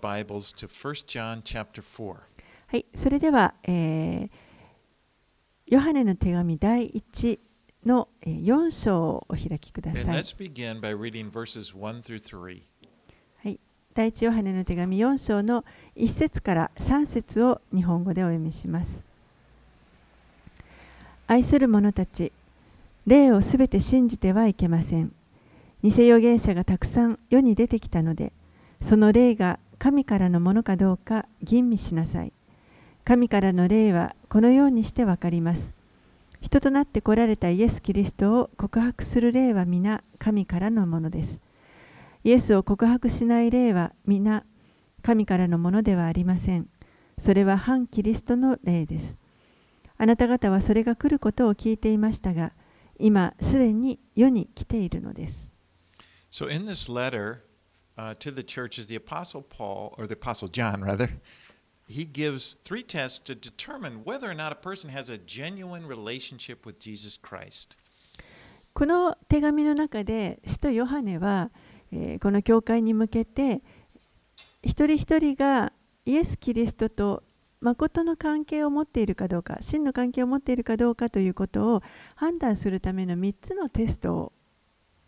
Bibles to 1 John chapter 4. はい、それでは、えーヨハネの手紙第1のえー4章をお開きください。1 through 3. 第一ヨハネの手紙4章の1節から3節を日本語でお読みします。愛する者たち、霊をすべて信じてはいけません。偽預言者がたくさん世に出てきたので、その霊が神からのものかどうか吟味しなさい。神からの霊はこのようにしてわかります。人となって来られたイエス・キリストを告白する霊は皆神からのものです。イエスを告白しない霊は皆神からのものではありません。それは反キリストの霊です。あなた方はそれが来ることを聞いていましたが、今すでに世に来ているのです。So, in this letter uh, to the churches, the Apostle Paul, or the Apostle John rather, he gives three tests to determine whether or not a person has a genuine relationship with Jesus Christ. この手紙の中で、使徒ヨハネは、えーこの教会に向けて、一人一人がイエス・キリストと誠の関係を持っているかどうか、真の関係を持っているかどうかということを判断するための3つのテストを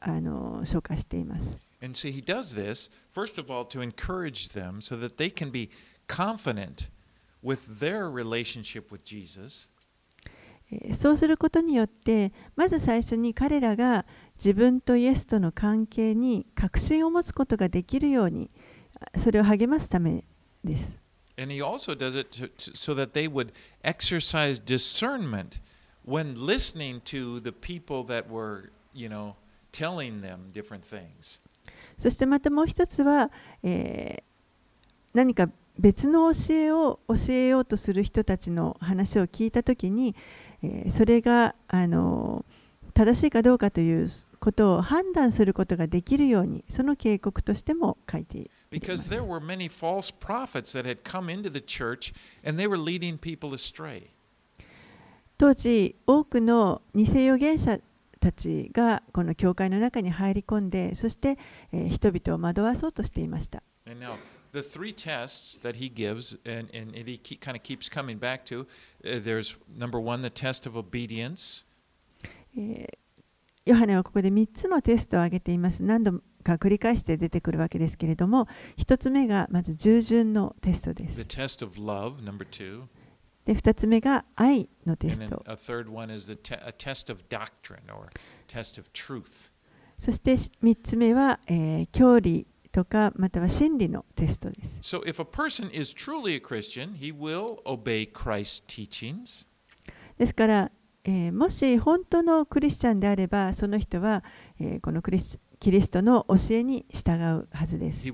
あの紹介しています。And so he does this, first of all, to encourage them so that they can be confident with their relationship with Jesus. そうすることによって、まず最初に彼らが自分とイエスとの関係に確信を持つことができるように、それを励ますためです。And he also does it so that they would exercise discernment when listening to the people that were, you know, telling them different things. そしてまたもう一つは、えー何か別の教えを教えようとする人たちの話を聞いたときに、えーそれがあの正しいかどうかということを判断することができるようにその警告としても書いています Because there were many false prophets that had come into the church and they were leading people astray. 当時多くの偽預言者たちがこの教会の中に入り込んでそして、えー人々を惑わそうとしていました the three tests that he gives, and, and he kind of keeps coming back to uh, there's number one, the test of obedience. えーヨハネはここで3つのテストを挙げています何度か繰り返して出てくるわけですけれども1つ目がまず従順のテストで The す test of love, number two. で、2つ目が愛のテスト。そして3つ目は、えー、教理とかまたは真理のテストです。ですから、えー、もし本当のクリスチャンであれば、その人は、えー、このクリス、キリストの教えに従うはずです。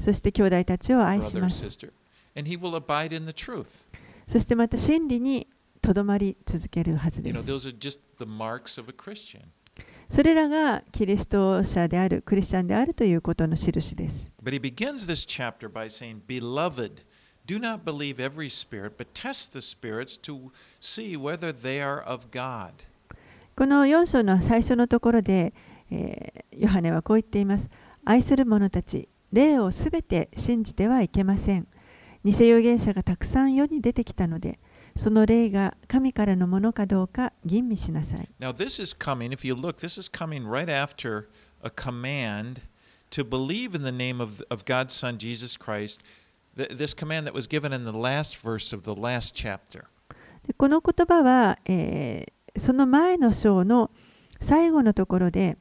そして兄弟たちを愛します。And he will abide in the truth. そしてまた真理にとどまり続けるはずです.それらがキリスト者であるクリスチャンであるということの印です But he begins this chapter by saying, Beloved, do not believe every spirit, but test the spirits to see whether they are of God. この4章の最初のところで、えーヨハネはこう言っています愛する者たち霊をすべて信じてはいけません偽預言者がたくさん世に出てきたのでその霊が神からのものかどうか吟味しなさい Now, this is coming, if you look, this is coming right after a command to believe in the name of, of God's Son, Jesus Christ. Th- This command that was given in the last verse of the last chapter. でこの言葉は、えーその前の章の最後のところで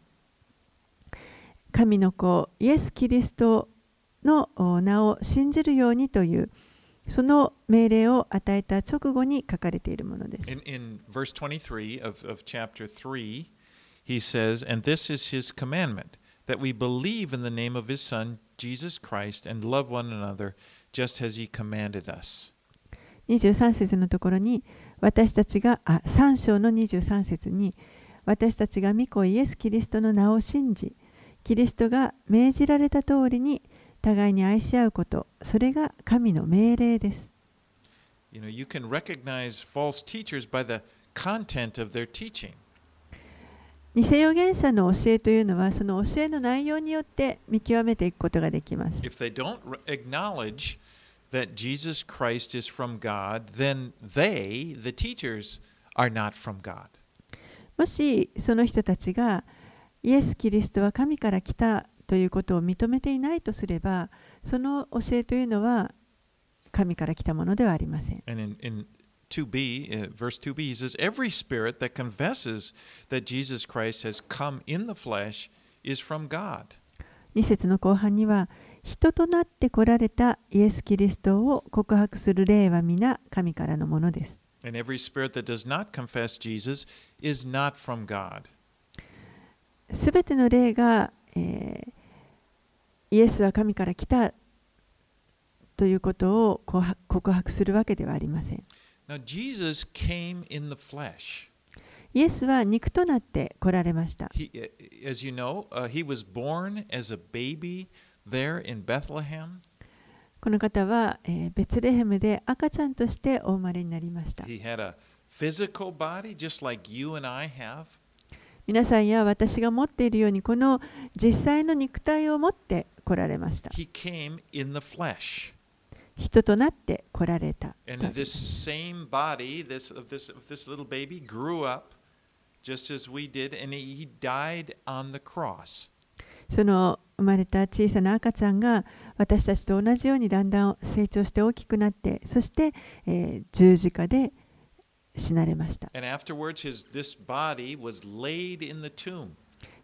神の子イエス・キリストのお名を信じるようにというその命令を与えた直後に書かれているものです。In, in verse 23 of, of chapter 3, he says, And this is his commandment, that we believe in the name of his Son, Jesus Christ, and love one another, just as he commanded us. 23節のところに私たちがあ3章の23節に私たちが御子イエス・キリストの名を信じキリストが命じられた通りに互いに愛し合うことそれが神の命令です。You know, you can recognize false teachers by the content of their teaching. 偽預言者の教えというのはその教えの内容によって見極めていくことができます。If they don't acknowledge that Jesus Christ is from God, then they, the teachers, are not from God. もしその人たちがイエス・キリストは神から来たということを認めていないとすればその教えというのは神から来たものではありません。And in, in 2b, uh, verse 2b, he says, Every spirit that confesses that Jesus Christ has come in the flesh is from God. 2節の後半には人となって来られたイエス・キリストを告白する霊は皆神からのものです。And every spirit that does not confess Jesus is not from God. すべての霊が、えーイエスは神から来たということを告白するわけではありません。イエスは肉となって来られました。この方は、えー、ベツレヘムで赤ちゃんとしてお生まれになりました。皆さんや私が持っているように、この実際の肉体を持って、来られました。He came in the flesh. 人となって来られた。And this same body, this of this of this little baby, grew up just as we did, and he, died on the cross. その生まれた小さな赤ちゃんが私たちと同じようにだんだん成長して大きくなってそして、えー十字架で死なれました。And afterwards, his this body was laid in the tomb.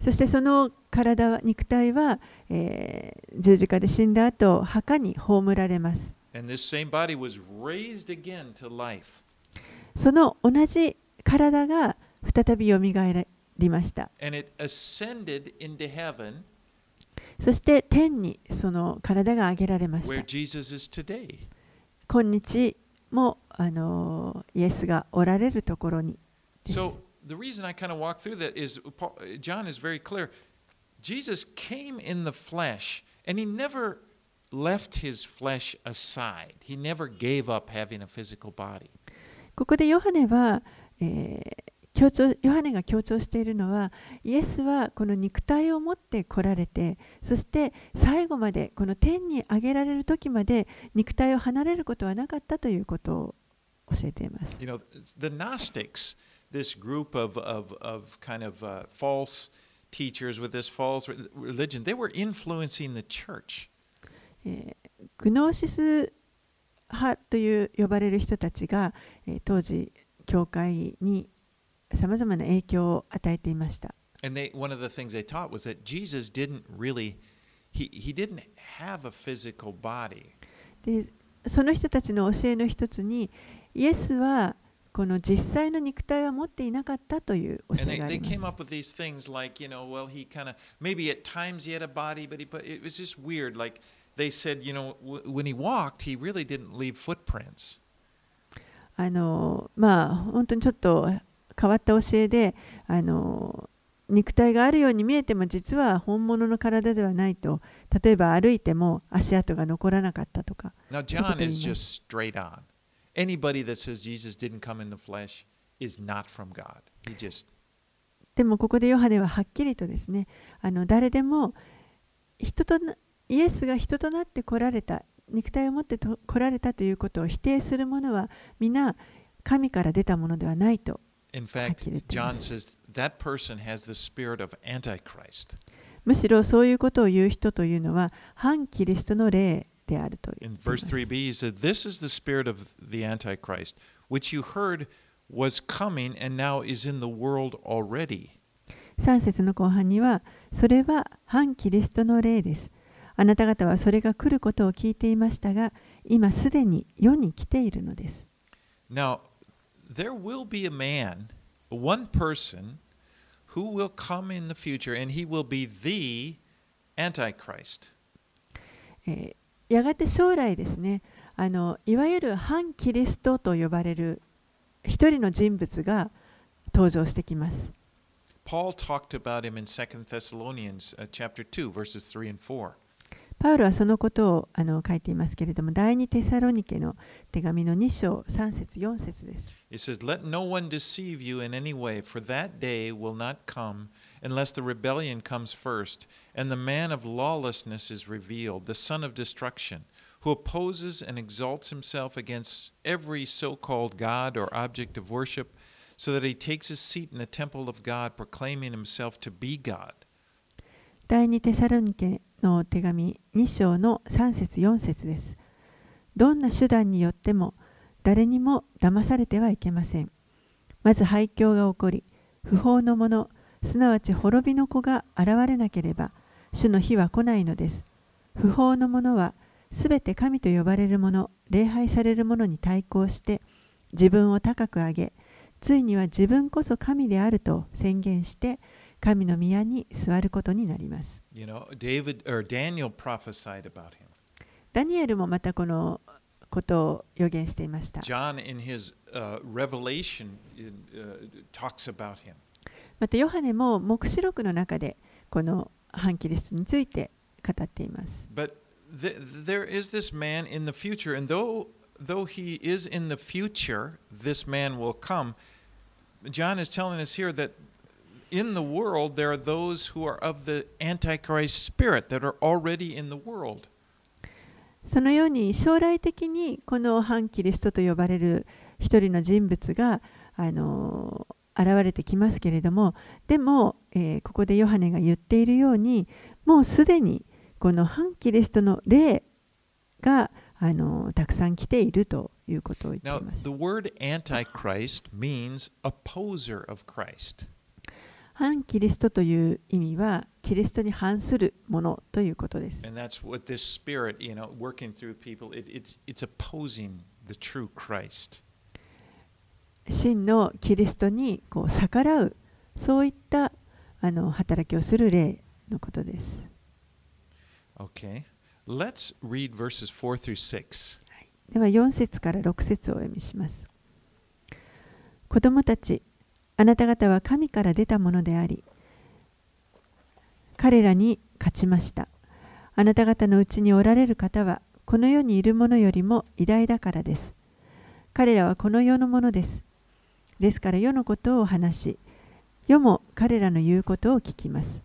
そしてその体は肉体は、えー十字架で死んだ後墓に葬られます。その同じ体が再びよみがえりました。そして天にその体が上げられました。今日もあのイエスがおられるところに。So the reason I kind of walk through that is Paul- John is very clear. Jesus came in the flesh, and he never left his flesh aside. He never gave up having a physical body. ここでヨハネは、えー強調ヨハネが強調しているのはイエスはこの肉体を持って来られてそして最後までこの天に上げられる時まで肉体を離れることはなかったということを教えています。You know, the Gnostics, this group of, of, of kind of uh, false teachers with this false religion, they were influencing the church. Eh, グノーシス派という呼ばれる人たちが当時、教会にさまざまな影響を与えていました。And they, one of the things they taught was that Jesus didn't really, he, he didn't have a physical body. でその人たちの教えの一つに、イエスはこの実際の肉体は持っていなかったという教えがあります。They の、まあ、本当にちょっと変わった教えで、あの、肉体があるように見えても、実は本物の体ではないと、例えば歩いても足跡が残らなかったとか。Anybody that says Jesus didn't come in the flesh is not from God. He just, でもここでヨハネははっきりとですねあの誰でも人となイエスが人となって来られた肉体を持ってと来られたということを否定する者は皆神から出たものではないと in はっ fact, きり言ってい John ます says that person has the spirit of Antichrist. むしろそういうことを言う人というのは反キリストの霊であるといます verse 3b, he said, This is the spirit of the Antichrist, which you heard was coming and now is in the world already. 3節の後半にはそれは反キリストの霊ですあなた方はそれが来ることを聞いていましたが今すでに世に来ているのです Now, there will be a man, one person, who will come in the future, and he will be the Antichrist. えーやがて将来ですねあのいわゆる反キリストと呼ばれる一人の人物が登場してきます。Paul talked about him in 2 Thessalonians uh, chapter 2, verses 3 and 4. パウロはそのことをあの書いていますけれども、第二テサロニケの手紙の2章3節4節です。It says, Let no one deceive you in any way, for that day will not come unless the rebellion comes first, and the man of lawlessness is revealed, the son of destruction, who opposes and exalts himself against every so called God or object of worship, so that he takes his seat in the temple of God, proclaiming himself to be God. 第2テサロニケの手紙2章の3節4節です。どんな手段によっても誰にも騙されてはいけません。まず廃墟が起こり、不法の者、すなわち滅びの子が現れなければ、主の日は来ないのです。不法の者は、すべて神と呼ばれる者、礼拝される者に対抗して、自分を高く上げ、ついには自分こそ神であると宣言して、神の宮に座ることになります。You know, David or Daniel prophesied about him. ダニエルもまたこのことを予言していました。John, in his uh, Revelation, in, uh, talks about him. またヨハネも黙示録の中でこの反キリストについて語っています。But th- there is this man in the future, and though though he is in the future, this man will come. John is telling us here that in the world there are those who are of the Antichrist spirit that are already in the world. そのように将来的にこの反キリストと呼ばれる一人の人物があの現れてきますけれどもでも、ここでヨハネが言っているようにもうすでにこの反キリストの霊がたくさん来ているということを言っています。反キリストという意味はキリストに反するものということです。真のキリストにこう逆らうそういったあの働きをする霊のことです。Okay. Let's read verses 4 through 6. では4節から6節をお読みします。子供たち、あなた方は神から出たものであり、彼らに勝ちました。あなた方のうちにおられる方は、この世にいるものよりも偉大だからです。彼らはこの世のものです。ですから世のことを話し、世も彼らの言うことを聞きます。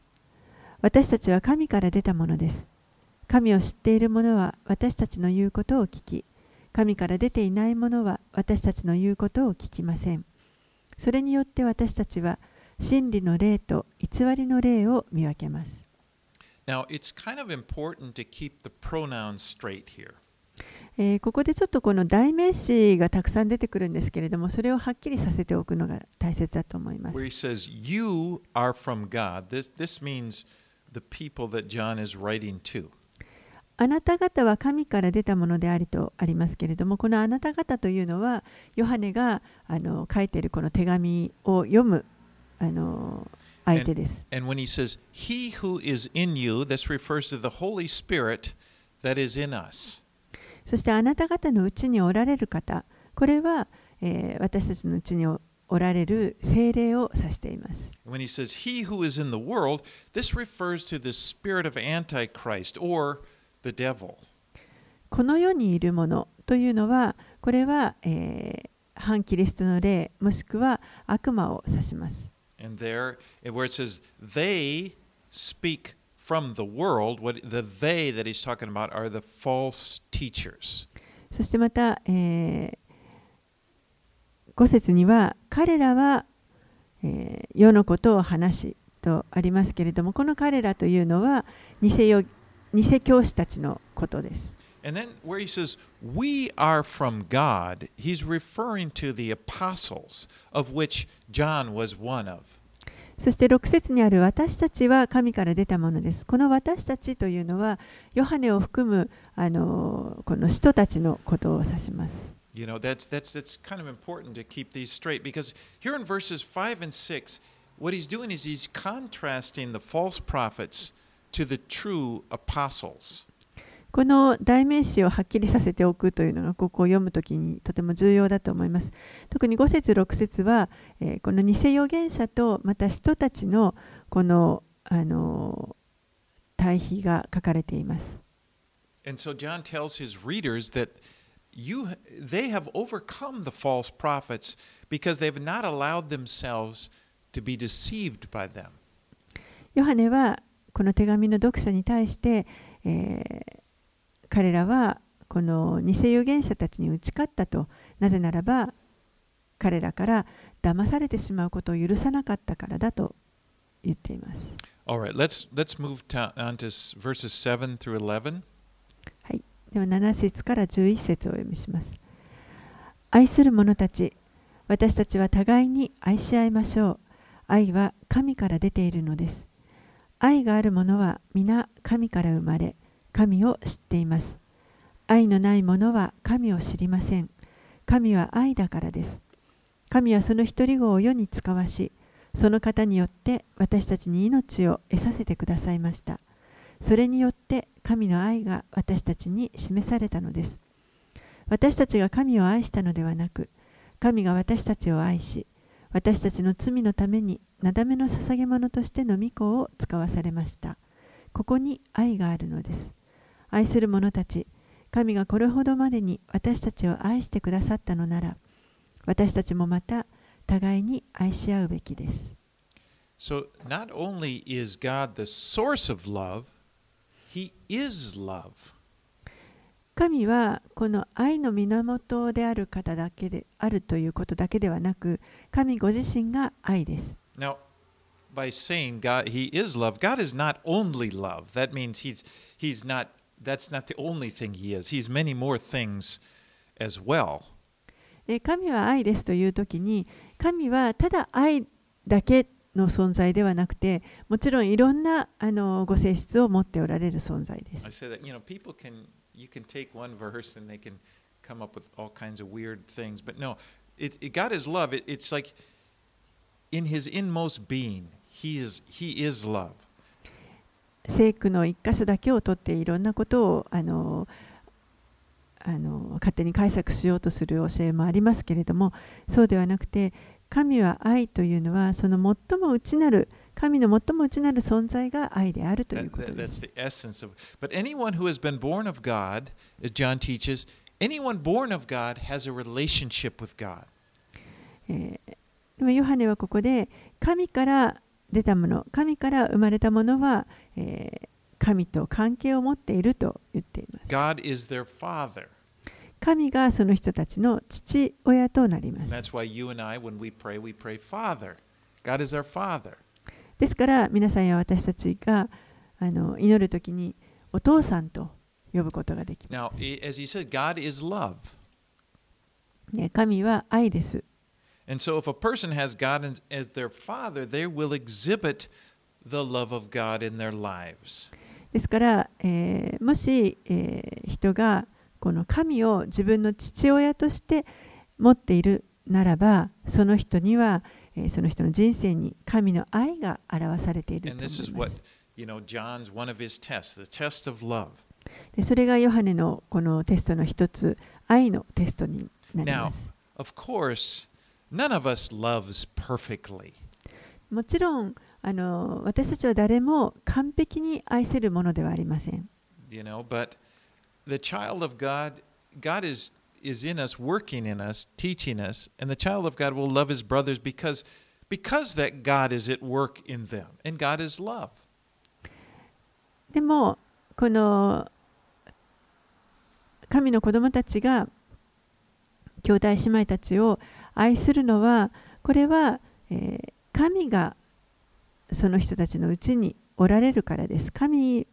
私たちは神から出たものです。神を知っている者は私たちの言うことを聞き、神から出ていない者は私たちの言うことを聞きません。それによって私たちは真理の霊と偽りの霊を見分けます。Now, it's kind of important to keep the pronouns straight here. え、ここでちょっとこの代名詞がたくさん出てくるんですけれども、それをはっきりさせておくのが大切だと思います。Says, this, this あなた方は神から出たものでありとありますけれども、このあなた方というのは、ヨハネがあの書いてるこの手紙を読む。あの And, すそしてあなた方のうちにおられる方、これは、えー私たちのうちにおおられる精霊を指しています。When he says, He who is in the world, this refers to the spirit of Antichrist or the devil. この世にいるものというのは、これは、えー反キリストの霊、もしくは悪魔を指します。And there, where it says, They speak from the world, what the they that he's talking about are the false teachers. そしてまた、え5節には、彼らは、えー世のことを話しとありますけれども、この彼らというのは偽よ偽教師たちのことです。And then where he says, We are from God, he's referring to the apostles, of which John was one of. そして6節にある私たちは神から出たものです。この私たちというのは、ヨハネを含むあのこの人たちのことを指します。You know, that's, that's, that's kind of important to keep these straight because here in verses 5 and 6, what he's doing is he's contrasting the false prophets to the true apostles. この代名詞をはっきりさせておくというのがここを読むときにとても重要だと思います。特に5節6節は、えーこの偽預言者とまた人たちのこのあの対比が書かれています。And so John tells his readers that you they have overcome the false prophets because they have not allowed themselves to be deceived by them. ヨハネはこの手紙の読者に対して、えー彼らはこの偽預言者たちに打ち勝ったとなぜならば彼らから騙されてしまうことを許さなかったからだと言っています。Right, let's let's move on to verses 7 through 11. はい、では7節から11節をお読みします。愛する者たち、私たちは互いに愛し合いましょう。愛は神から出ているのです。愛がある者は皆神から生まれ、神を知っています。愛のない者は神を知りません。神は愛だからです。神はその一人子を世に使わし、その方によって私たちに命を得させてくださいました。それによって神の愛が私たちに示されたのです。私たちが神を愛したのではなく、神が私たちを愛し、私たちの罪のためになだめの捧げ物としての御子を使わされました。ここに愛があるのです。愛する者たち、神がこれほどまでに私たちを愛してくださったのなら、私たちもまた互いに愛し合うべきです。So not only is God the source of love, he is love. 神はこの愛の源である方だけであるということだけではなく神ご自身が愛です。Now, by saying God he is love, God is not only love. That means he's he's not that's not the only thing he is. He's many more things as well. で神は愛ですという時に神はただ愛だけの存在ではなくてもちろんいろんなあのご性質を持っておられる存在です。come up with all kinds of weird things, but no, it, it God is love. It, it's like in his inmost being, he is he is love. 聖句の一箇所だけを取っていろんなことをあのあの勝手に解釈しようとする教えもありますけれどもそうではなくて神は愛というのはその最も内なる神の最も内なる存在が愛であるということです。ヨハネはここで神から出たもの神から生まれたものは、えー、神と関係を持っていると言っています。God is their father. 神がその人たちの父親となります。that's why you and I, when we pray, we pray Father. God is our Father. ですから皆さんや私たちがあの祈るときにお父さんと呼ぶことができま Now, i- as he said, God is love. す、ね。神は愛です。And so, if a person has God as their father, they will exhibit the love of God in their lives. ですから、えーもし、えー人がこの神を自分の父親として持っているならばその人には、えーその人の人生に神の愛が表されていると思いま what, す。you know, tests. でそれがヨハネのこのテストの一つ愛のテストになり Now, ます。of course, none of us loves perfectly. もちろんあの私たちは誰も完璧に愛せるものではありません。you know but the child of god god is is in us working in us teaching us and the child of god will love his brothers because because that god is at work in them and god is love でもこの神の子供たちが兄弟姉妹たちを愛するのはこれは、えー神がその人たちのうちにおられるからです。神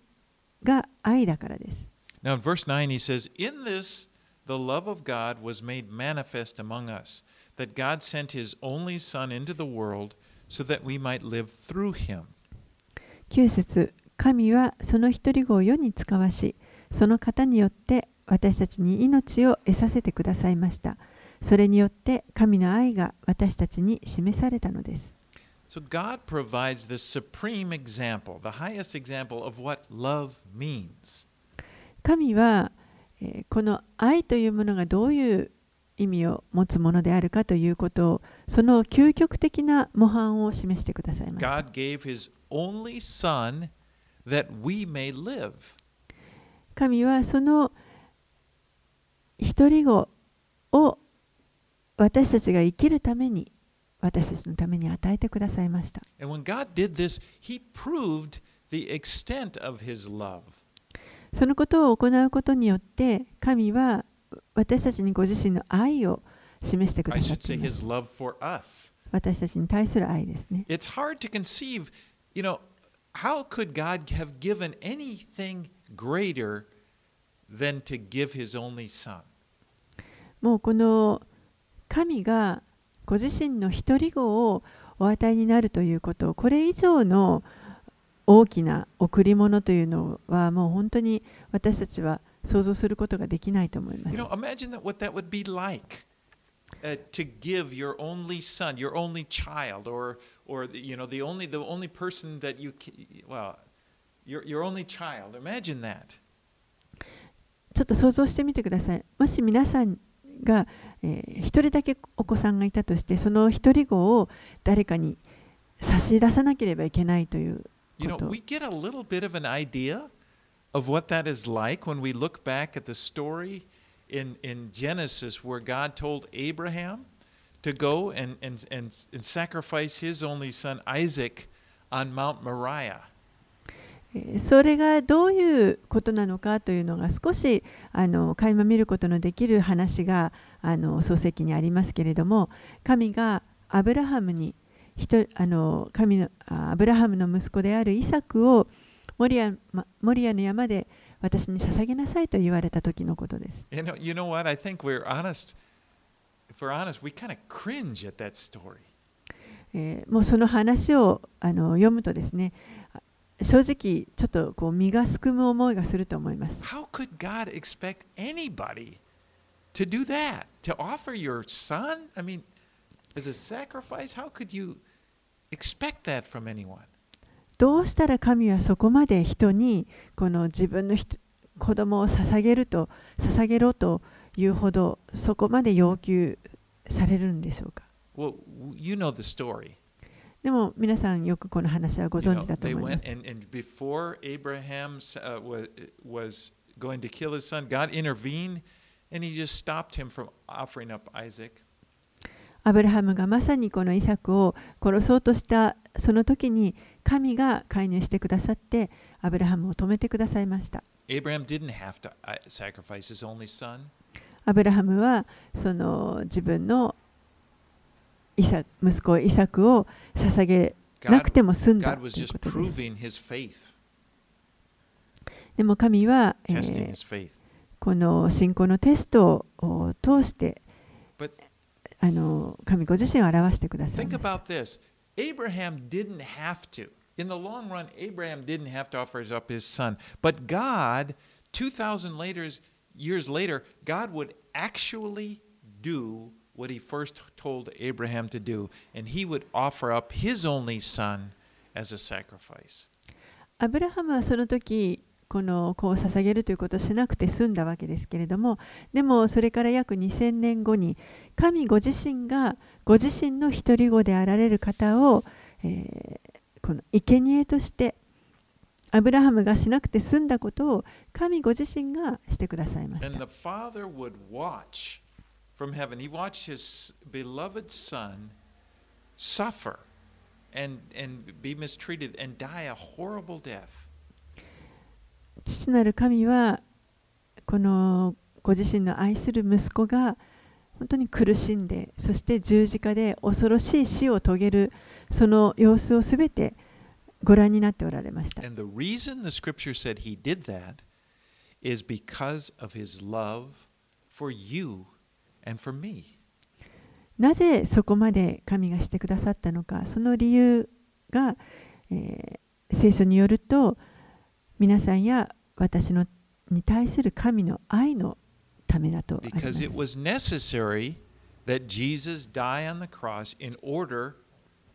が愛だからです。now in verse 9 he says in this the love of god was made manifest among us that god sent his only son into the world so that we might live through him 9節神はその一人子を世に使わし、その方によって私たちに命を得させてくださいました。それによって神の愛が私たちに示されたのです。So God provides the supreme example, the highest example of what love means. 神は、この愛というものがどういう意味を持つものであるかということをその究極的な模範を示してくださいました。神はその一人子を私たちが生きるために私たちのために与えてくださいました。This. そのことを行うことによって神は私たちにご自身の愛を示してくださっています.私たちに対する愛ですね It's hard to conceive, you know, how could God have given anything greater than to give His only Son? もうこの神がご自身の一人子をお与えになるということこれ以上の大きな贈り物というのはもう本当に私たちは想像することができないと思います。ちょっと想像してみてください。もし皆さんがえー一人だけお子さんがいたとしてその一人子を誰かに差し出さなければいけないという You know, we get a little bit of an idea of what that is like when we look back at the story in, in Genesis where God told Abraham to go and, and, and, and sacrifice his only son Isaac on Mount Moriah. それがどういうことなのかというのが少しあの垣間見ることのできる話があの漱石にありますけれども神がアブラハムにあの神のあアブラハムの息子であるイサクをモリアまモリアの山で私に捧げなさいと言われた時のことです。You know, you know what? I think we're honest. If we're honest, we kind of cringe at that story. えーもうその話をあの読むとですねあ正直ちょっとこう身がすくむ思いがすると思います。How could God expect anybody to do that? To offer your son? I mean, as a sacrifice? How could you expect that from anyone? どうしたら神はそこまで人にこの自分の人子供を捧げると捧げろというほどそこまで要求されるんでしょうか Well, you know the story. でも皆さんよくこの話はご You 存 know, 知だと思いま went す。and, and before Abraham uh, was, was going to kill his son, God intervened アブラハムがまさにこのイサクを殺そうとしたその時に神が介入してくださってアブラハムを止めてくださいました。Abraham didn't have to uh, sacrifice his only son. アブラハムはその自分のイサ息子イサクを捧げなくても済んだということです。でも神は、えー.この信仰のテストを通してあの神ご自身を表してください Abraham didn't have to. In the long run, Abraham didn't have to offer up his son. But God, 2,000 later, years later, God would actually do what he first told Abraham to do, and he would offer up his only son as a sacrifice. アブラハムはその時この子を捧げるということをしなくて済んだわけですけれどもでもそれから約2000年後に神ご自身がご自身の独り子であられる方を、えー、この生贄としてアブラハムがしなくて済んだことを神ご自身がしてくださいました。父なる神はこのご自身の愛する息子が本当に苦しんでそして十字架で恐ろしい死を遂げるその様子をすべてご覧になっておられました。And the reason the scripture said he did that is because of his love for you and for me. なぜそこまで神がしてくださったのかその理由が、えー聖書によると皆さんや私のに対する神の愛のためだとあります that Jesus die on the cross in order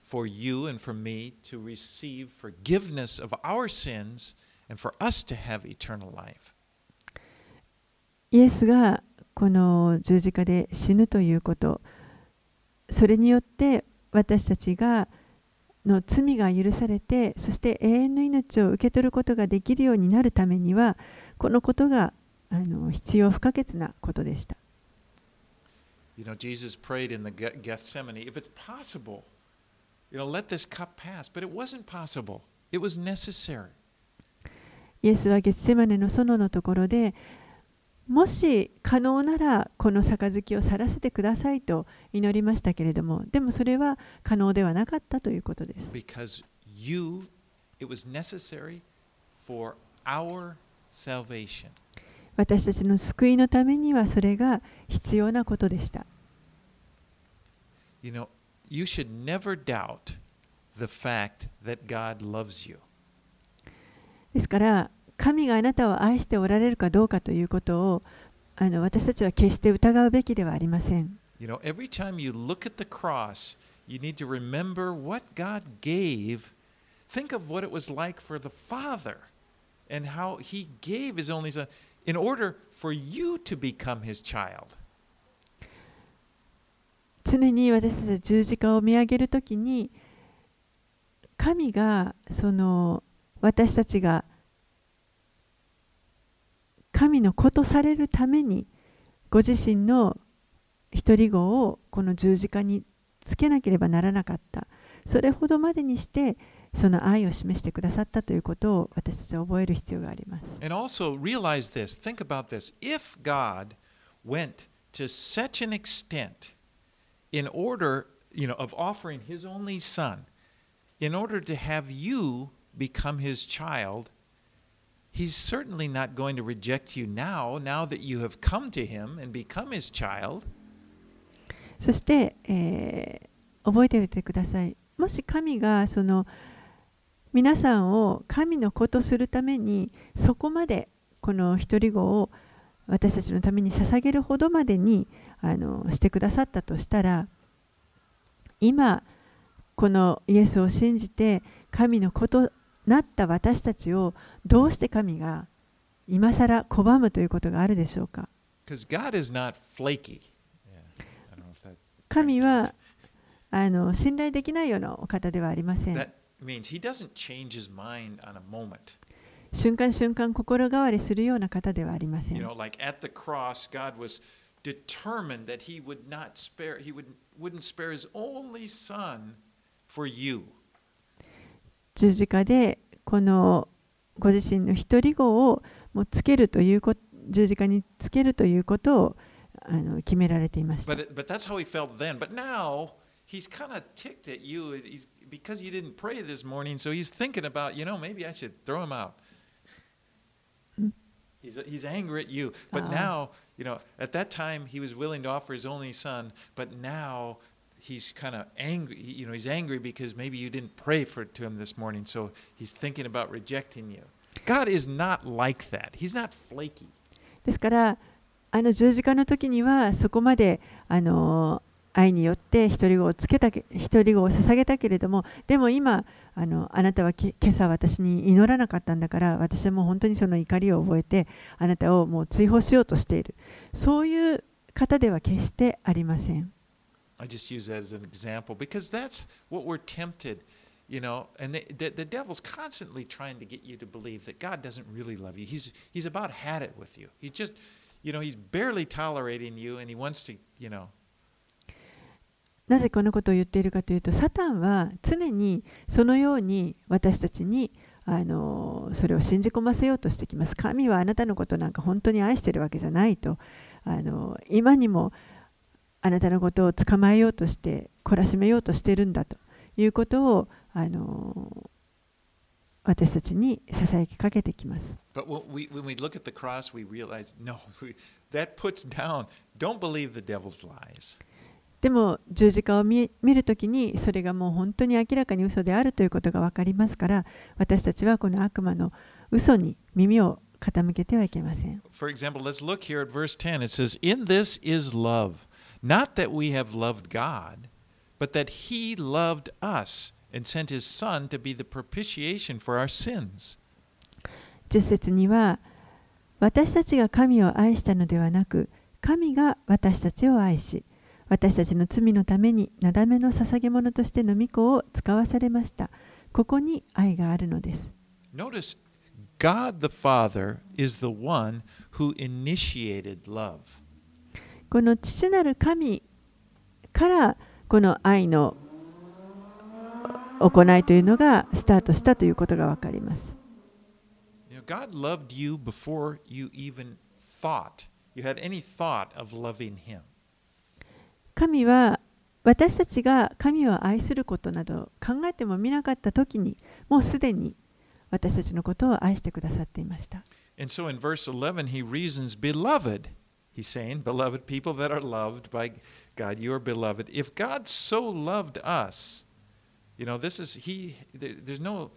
for you and for me to receive forgiveness of our sins and for us to have eternal life. イエスがこの十字架で死ぬということそれによって私たちがの罪が許されてそして永遠の命を受け取ることができるようになるためにはこのことがあの必要不可欠なことでした。You know, Jesus prayed in the Ge- Gethsemane, if it's possible, you know, let this cup pass. But it wasn't possible. It was necessary. イエスはゲッセマネの園のところでもし可能ならこの杯を去らせてくださいと祈りましたけれどもでもそれは可能ではなかったということです。私たちの救いのためにはそれが必要なことでした。ですから、神があなたを愛しておられるかどうかということをあの私たちは決して疑うべきではありません。You know, every time you look at the cross, you need to remember what God gave. Think of what it was like for the Father and how He gave His only Son in order for you to become His child. 常に私たちは十字架を見上げるときに神がその私たちが神の子とされるためにご自身の一人子をこの十字架につけなければならなかったそれほどまでにしてその愛を示してくださったということを私たちは覚える必要があります。And also realize this, think about this. If God went to such an extent in order, you know, of offering his only son, in order to have you become his child, he's certainly not going to reject you now, now that you have come to him and become his child. そして、えー覚えておいてください。もし神がその皆さんを神の子とするためにそこまでこの一人子を私たちのために捧げるほどまでにあのしてくださったとしたら今このイエスを信じて神の子となった私たちをどうして神が今更拒むということがあるでしょうか？神はあの信頼できないようなお方ではありません。瞬間瞬間心変わりするような方ではありません。十字架でこのご自身の一人子をもうつけるということ十字架につけるということをあの決められていました But, but that's how He felt then. But now, He's kind of ticked at you he's, because you didn't pray this morning. So He's thinking about, you know, maybe I should throw Him out. He's, he's angry at you. But Ah. now, you know, at that time, He was willing to offer His only Son. But now, he's kind of angry. he- You know, he's angry because maybe you didn't pray for to him this morning, so he's thinking about rejecting you. God is not like that. He's not flaky. ですからあの十字架の時にはそこまであの愛によって一人子をつけたけ一人子を捧げたけれどもでも今あのあなたはけ今朝私に祈らなかったんだから私はもう本当にその怒りを覚えてあなたをもう追放しようとしているそういう方では決してありません I just use that as an example because that's what we're tempted, you know. And the, the, the devil's constantly trying to get you to believe that God doesn't really love you. He's he's about had it with you. He's just, you know, he's barely tolerating you, and he wants to, you know, なぜこのことを言っているかというとサタンは常にそのように私たちにあのそれを信じ込ませようとしてきます神はあなたのことなんか本当に愛してるわけじゃないとあの今にもあなたのことを捕まえようとして懲らしめようとしてるんだということをあの私たちにささやきかけてきます。でも十字架を見,見るときにそれがもう本当に明らかに嘘であるということがわかりますから私たちはこの悪魔の嘘に耳を傾けてはいけません。Not that we have loved God, but that He loved us and sent His Son to be the propitiation for our sins. 10節には私たちが神を愛したのではなく神が私たちを愛し私たちの罪のためになだめの捧げ物としての御子を使わされました。ここに愛があるのです。Notice God the Father is the one who initiated love. この父なる神からこの愛の行いというのがスタートしたということが分かります。神は私たちが神を愛することなど考えてもみなかった時にもうすでに私たちのことを愛してくださっていました。He's saying, Beloved people that are loved by God, you are beloved. If God so loved us, you know, this is, he, there- there's no,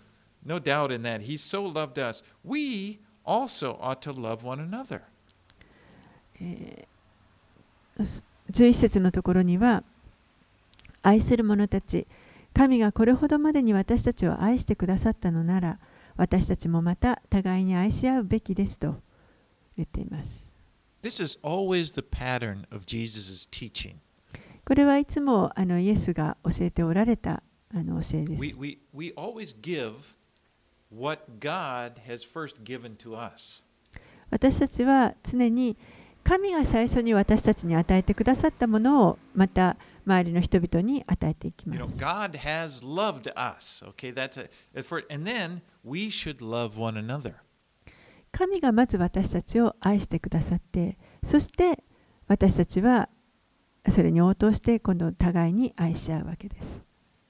no doubt in that. He so loved us. We also ought to love one another. 11節のところには愛する者たち神がこれほどまでに私たちを愛してくださったのなら私たちもまた互いに愛し合うべきですと言っています This is always the pattern of Jesus' teaching. これはいつもあのイエスが教えておられたあの教えです。We, we, we always give what God has first given to us. God has us. We. 神がまず私たちを愛してくださってそして私たちはそれに応答して今度互いに愛し合うわけです。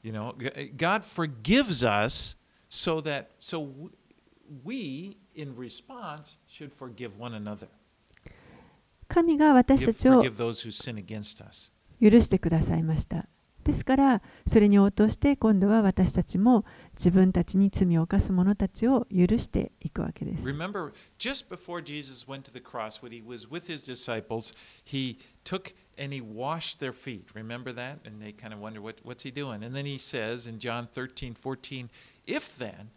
God forgives us so that we in response should forgive one another. 神が私たちを許してくださいました。ですから、それに応答して今度は私たちも。自分たちに罪を犯す者たちを許していくわけです Remember, just before Jesus went to the cross, when he was with his disciples, he took and he washed their feet. Remember that? And they kind of wonder, what, what's he doing? And then he says in John 13, 14, If then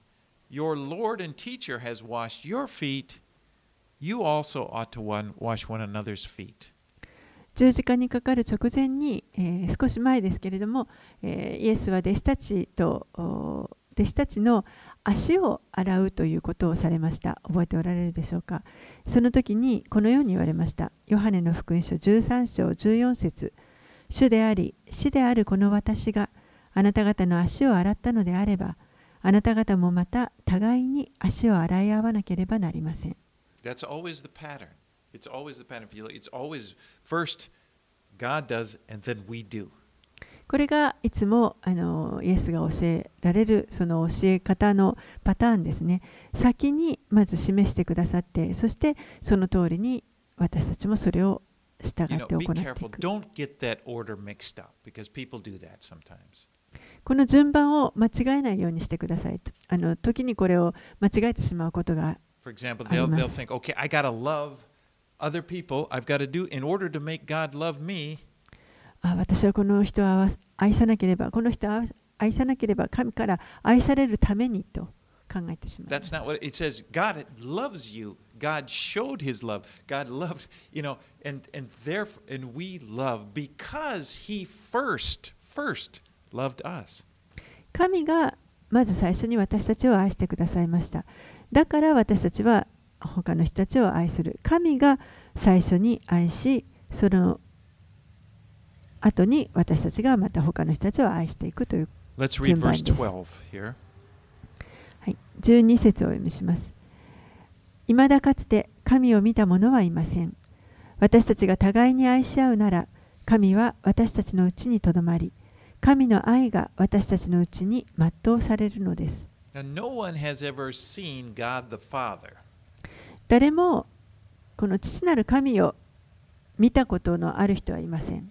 your Lord and teacher has washed your feet, you also ought to one, wash one another's feet. 十字架にかかる直前に、えー少し前ですけれども、えーイエスは弟子たちとお弟子たちの足を洗うということをされました覚えておられるでしょうか？その時にこのように言われましたヨハネの福音書13章14節主であり死であるこの私があなた方の足を洗ったのであればあなた方もまた互いに足を洗い合わなければなりません That's always the pattern. It's always the pattern. It's always first God does, and then we do. これがいつもあのイエスが教えられるその教え方のパターンですね。先にまず示してくださって、そしてその通りに私たちもそれを従って行ってい。この順番を間違えないようにしてください。あの時にこれを間違えてしまうことが。あ私はこの人を愛さなければ、この人を愛愛さなければ神から愛されるためにと考えてしまう。that's not what it says. God loves you. God showed his love. God loved, you know, and, and therefore, and we love because he first, first loved us. 神がまず最初に私たちを愛してくださいました。だから私たちは他の人たちを愛する。神が最初に愛し、その後に私たちがまた他の人たちを愛していくという、順番です。12 here. はい、12節をお読みします。いまだかつて神を見た者はいません。私たちが互いに愛し合うなら、神は私たちのうちにとどまり、神の愛が私たちのうちに全うされるのです。誰もこの父なる神を見たことのある人はいません。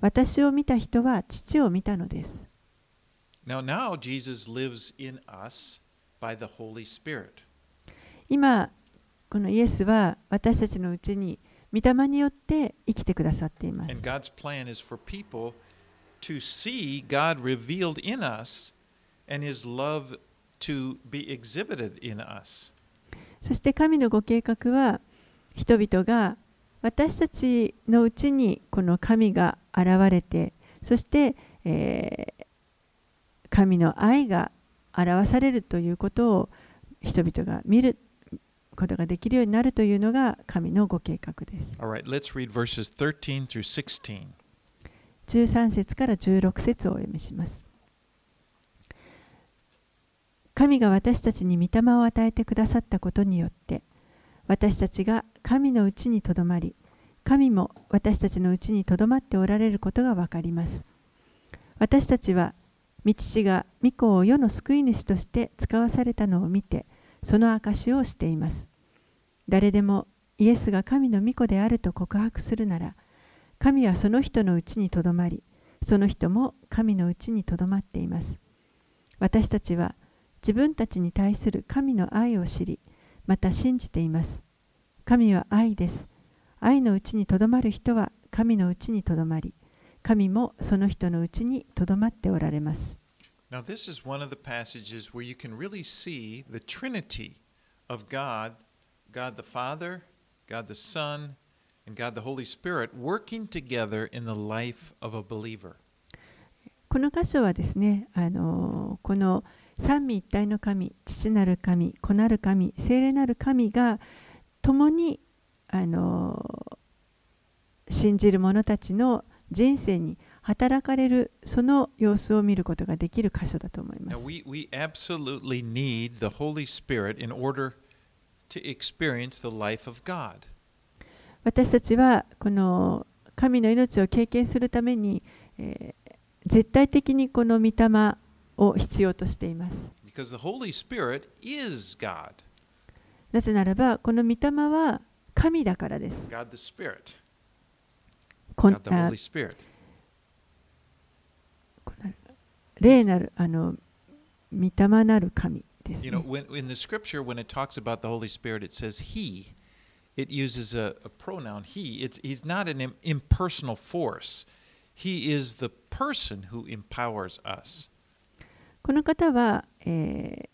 私を見た人は父を見たのです。今、このイエスは私たちのうちに見たまによって生きてくださっています。そして神のご計画は人々が私たちのうちにこの神が現れてそして、えー神の愛が表されるということを人々が見ることができるようになるというのが神のご計画です。Right, let's read verses 13 through 16. 13節から16節をお読みします。神が私たちに御霊を与えてくださったことによって私たちが神のうちにとどまり神も私たちのうちにとどまっておられることがわかります。私たちは御父が御子を世の救い主として使わされたのを見てその証しをしています。誰でもイエスが神の御子であると告白するなら神はその人のうちにとどまり、その人も神のうちにとどまっています。私たちは自分たちに対する神の愛を知り、また信じています。神は愛です。愛のうちにとどまる人は神のうちにとどまり、神もその人のうちにとどまっておられます。Now, this is one of the passages where you can really see the Trinity of God God the Father, God the Son, and God the Holy Spirit working together in the life of a believer. この箇所はですね、あのこの三位一体の神、父なる神、子なる神、聖霊なる神が共にあの信じる者たちの人生に働かれるその様子を見ることができる箇所だと思います。Now, we, we need the Holy Spirit in order to experience the life of God. 私たちはこの神の命を経験するために、え、絶対的にこの御霊を必要としています。なぜならば、この御霊は、神だからです。こんあ霊なるあの御霊なる神です、You ね know, when, in the scripture, when it talks about the Holy Spirit, it says He. It uses a, a pronoun He. It's, he's not an im- impersonal force, He is the person who empowers us. この方は、えー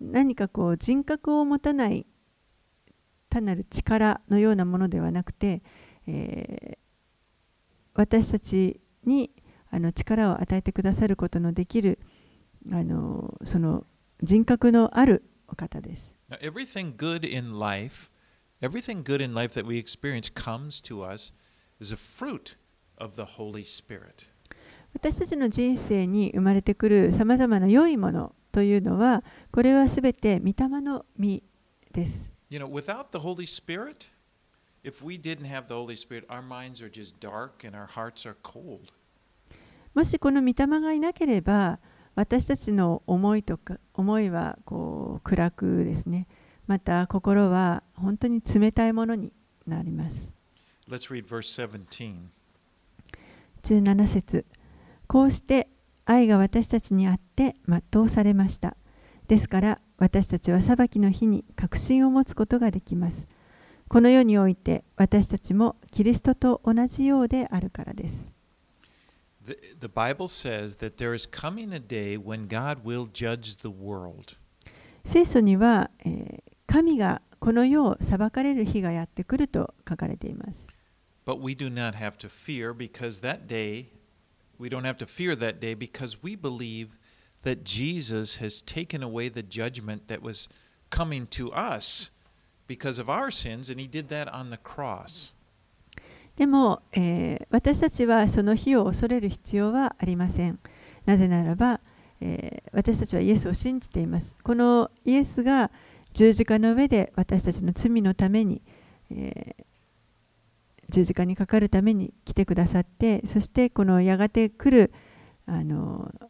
何かこう人格を持たない単なる力のようなものではなくて、えー私たちにあの力を与えてくださることのできるあのその人格のあるお方です。Now, everything good in life, everything good in life that we experience comes to us as a fruit of the Holy Spirit. 私たちの人生に生まれてくるさまざまな良いものというのはこれはすべて御霊の実です。You know, without the Holy Spirit, if we didn't have the Holy Spirit, our minds are just dark and our hearts are cold. もしこの御霊がいなければ私たちの思いとか思いはこう暗くですねまた心は本当に冷たいものになります Let's read verse 17. 17節こうして愛が私たちにあって全うされましたですから私たちは裁きの日に確信を持つことができますこの世において私たちもキリストと同じようであるからです The, the Bible says that there is coming a day when God will judge the world. 聖書には、えー神がこの世を裁かれる日がやってくると書かれています。But we do not have to fear because that day, we don't have to fear that day because we believe that Jesus has taken away the judgment that was coming to us because of our sins, and he did that on the cross. でも、えー私たちはその日を恐れる必要はありません。なぜならば、えー私たちはイエスを信じています。このイエスが十字架の上で私たちの罪のために、えー十字架にかかるために来てくださって、そしてこのやがて来るあのー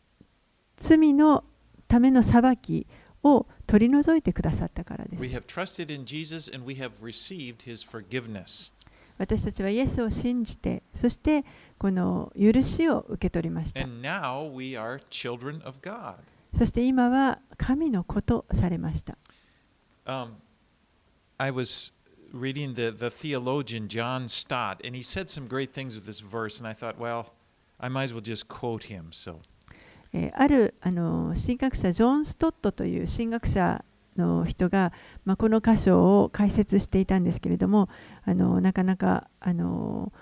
罪のための裁きを取り除いてくださったからです.私たちはイエスを信じて、そしてこの許しを受け取りました。そして今は神の子とされました。Um, I was reading the, the theologian John Stott, and he said some great things with this verse, and I thought, well, I might as well just quote him. So えーあるあの神学者ジョン・ストットという神学者の人が、まあ、この箇所を解説していたんですけれどもあのなかなかあの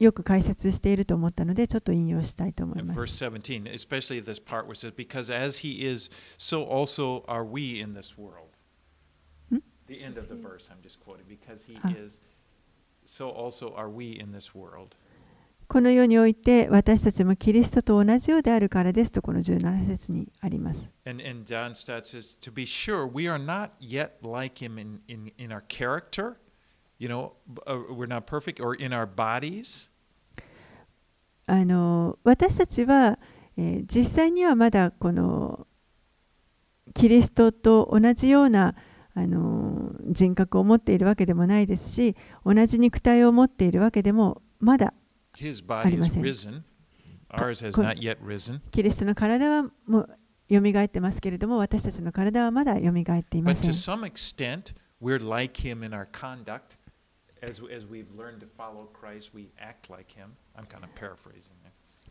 よく解説していると思ったのでちょっと引用したいと思います。verse 17, especially this part where it says, Because as he is, so also are we in this world. Hmm? The end of the verse, I'm just quoting. Because he Ah. is, so also are we in this world. この世において私たちもキリストと同じようであるからですとこの17節にあります。あの私たちは、え、実際にはまだこのキリストと同じようなあの人格を持っているわけでもないですし同じ肉体を持っているわけでもまだキリストの体はもうよみがえってますけれども、私たちの体はまだよみがえっていません。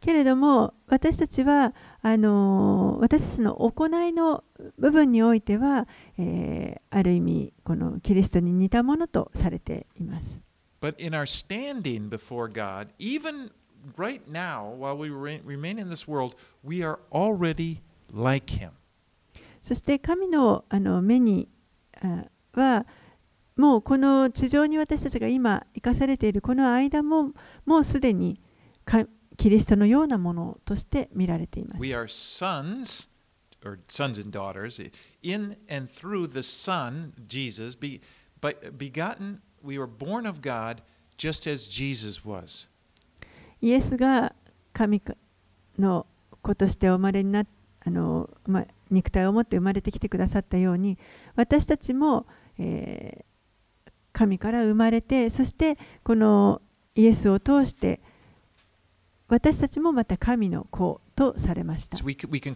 けれども、私たちはあの、私たちの行いの部分においては、え、ある意味、このキリストに似たものとされています。But in our standing before God, even right now, while we re remain in this world, we are already like Him. そして神の,あの目にあはもうこの地上に私たちが今生かされているこの間ももうすでにキリストのようなものとして見られています。We are sons or sons and daughters in and through the Son Jesus begotten we were born of God just as Jesus was. イエスが神の子としてお生まれになあの、ま、肉体を持って生まれてきてくださったように私たちも、えー神から生まれてそしてこのイエスを通して私たちもまた神の子とされました So。we can, we can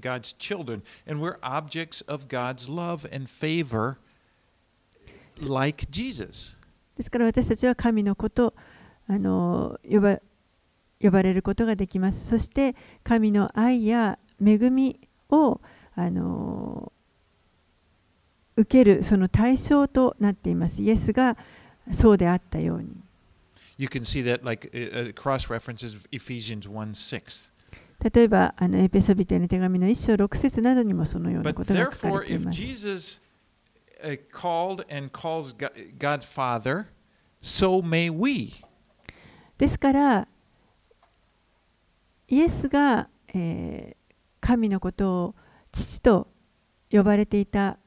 God's children, and we're objects of God's love and favor like Jesus. ですから私たちは神の子とあの呼ば呼ばれることができます。そして神の愛や恵みをあの受けるその対象となっています。イエスがそうであったように。You can see that like uh, uh, cross references Ephesians 1 6. 例えばあのエペソビテへの手紙の1章6節などにもそのようなことが書かれています。Jesus uh, called and calls God Father, ですから、イエスが、えー、神のことを父と呼ばれていた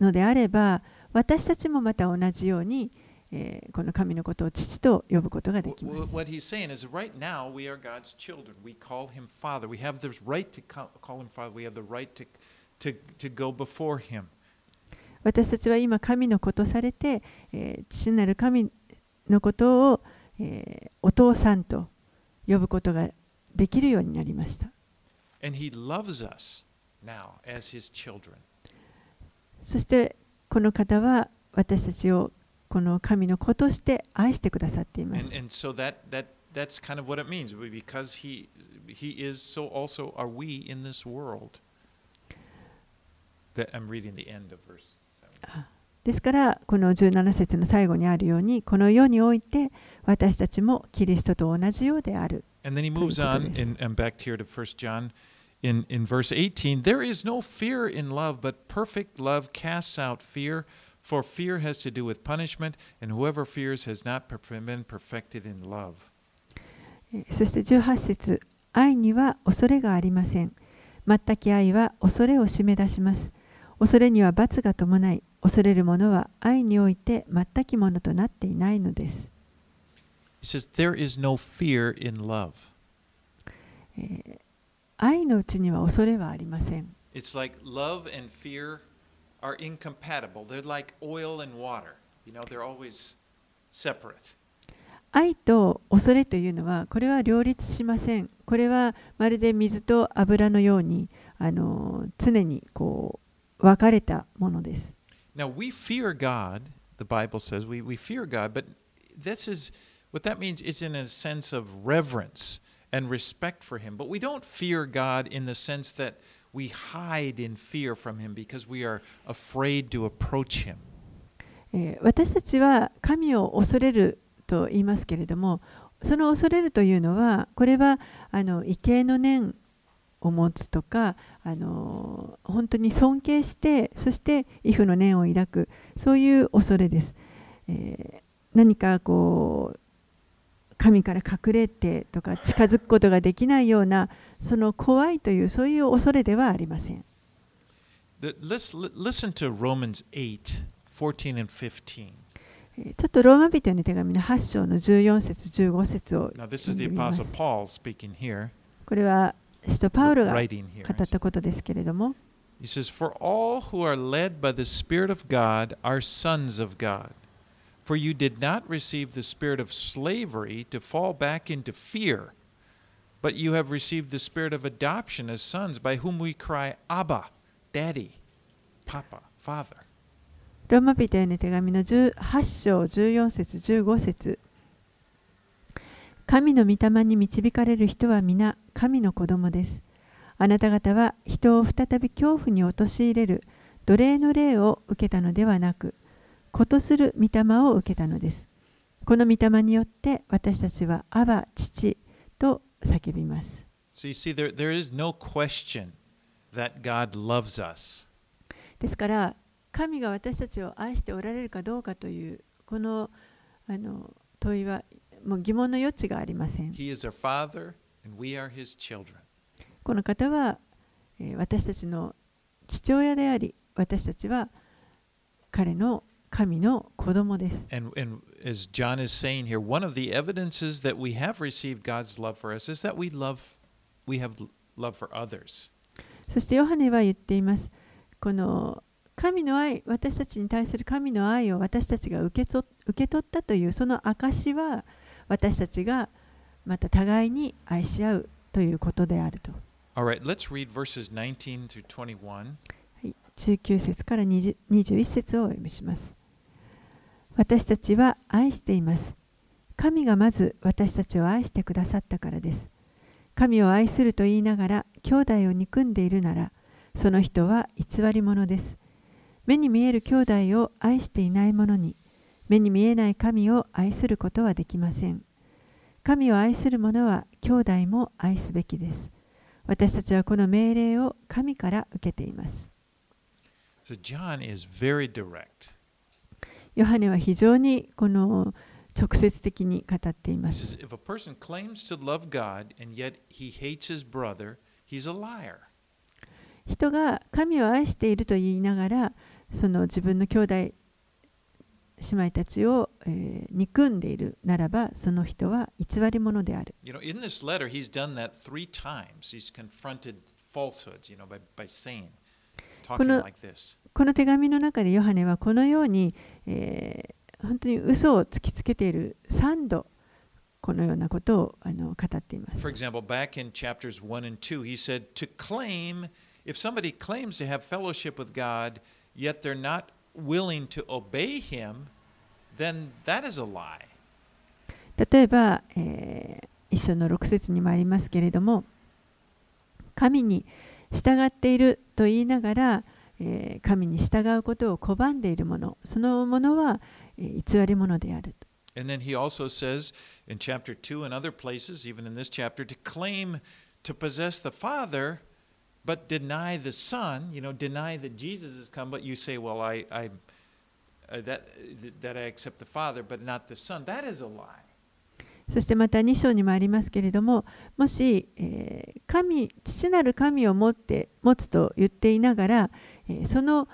のであれば、私たちもまた同じように、えー、この神のことを父と呼ぶことができます。To, to go before him. 私たちは今神の子とされて、えー父なる神のことを、えーお父さんと呼ぶことができるようになりました。And he loves us now as his children. そしてこの方は私たちをこの神の子として愛してくださっています。And, and so that, that, that's kind of what it means. Because he, he is, so also are we in this world. That I'm reading the end of verse 7. ですからこの17節の最後にあるようにこの世において私たちもキリストと同じようである。And then he moves on in, and back here to 1 John in, in verse 18. There is no fear in love, but perfect love casts out fear, for fear has to do with punishment, and whoever fears has not been perfected in love. えーそして18節愛には恐れがありません。全き愛は恐れを締め出します。恐れには罰が伴い、恐れる者は愛において全くものとなっていないのです。Says, 愛のうちには恐れはありません。Like 愛と恐れというのは、これは両立しません。これはまるで水と油のように、あの常にこう。分かれたものです。Now, we fear God, the Bible says, we, we fear God, but this is what that means is in a sense of reverence and respect for Him. But we don't fear God in the sense that we hide in fear from Him because we are afraid to approach Him. えー私たちは神を恐れると言いますけれどもその恐れるというのはこれはあの畏敬の念を持つとかあの本当に尊敬してそして畏怖の念を抱くそういう恐れです、えー何かこう神から隠れてとか近づくことができないようなその怖いというそういう恐れではありません。Listen to Romans 8 14 and 15. えーちょっとローマ人への手紙の8章の14節15節を読みます。これは使徒パウロが語ったことですけれども、He says, For all who are led by the Spirit of God are sons of God. For you did not receive the spirit of slavery to fall back into fear, but you have received the spirit of adoption as sons, by whom we cry, Abba, Daddy, Papa, Father. ローマ人への手紙の18章14節15節神の御霊に導かれる人は皆神の子供です。あなた方は人を再び恐怖に陥れる奴隷の霊を受けたのではなく、子とする御霊を受けたのです。この御霊によって私たちはアバ父と叫びます。So you see, there, there is no question that God loves us. ですから神が私たちを愛しておられるかどうかというこのあの問いはもう疑問の余地がありません。この方は、えー私たちの父親であり私たちは彼の神の子供です。And, and as John is saying here, one of the evidences that we have received God's love for us is that we love, we have love for others. そしてヨハネは言っています。この神の愛、私たちに対する神の愛を私たちが受けと受け取ったというその証は私たちがまた互いに愛し合うということであると。Right, let's read verses 19 through 21. はい、19節から20 21節をお読みします。私たちは愛しています。神がまず私たちを愛してくださったからです。神を愛すると言いながら兄弟を憎んでいるなら、その人は偽り者です。目に見える兄弟を愛していない者に、目に見えない神を愛することはできません。神を愛する者は兄弟も愛すべきです。私たちはこの命令を神から受けています。So John is very direct. ヨハネは非常にこの直接的に語っています。if a person claims to love God and yet he hates his brother, he's a liar. 人が神を愛していると言いながら、その自分の兄弟、姉妹たちを、えー憎んでいるならば、その人は偽り者である。You know, in this letter, he's done that three times. He's confronted falsehoods, you know, by, by saying, talking like this. この手紙の中でヨハネはこのように、えー本当に嘘を突きつけている3度、このようなことをあの語っています For。example, back in chapters 1 and 2, he said, to claim, if somebody claims to have fellowship with God, yet they're not willing to obey him, then that is a lie. 例えば、えー一緒の6節にもありますけれども神に従っていると言いながら、えー神に従うことを拒んでいるものそのものは、えー偽り者である And then he also says in chapter 2 and other places, even in this chapter, to claim to possess the Father, but deny the Son, you know, deny that Jesus has come, but you say, well, I, I, uh, that, that I accept the Father, but not the Son. That is a lie. そしてまた2章にもありますけれどももし、えー神父なる神を持って持つと言っていながら、えーその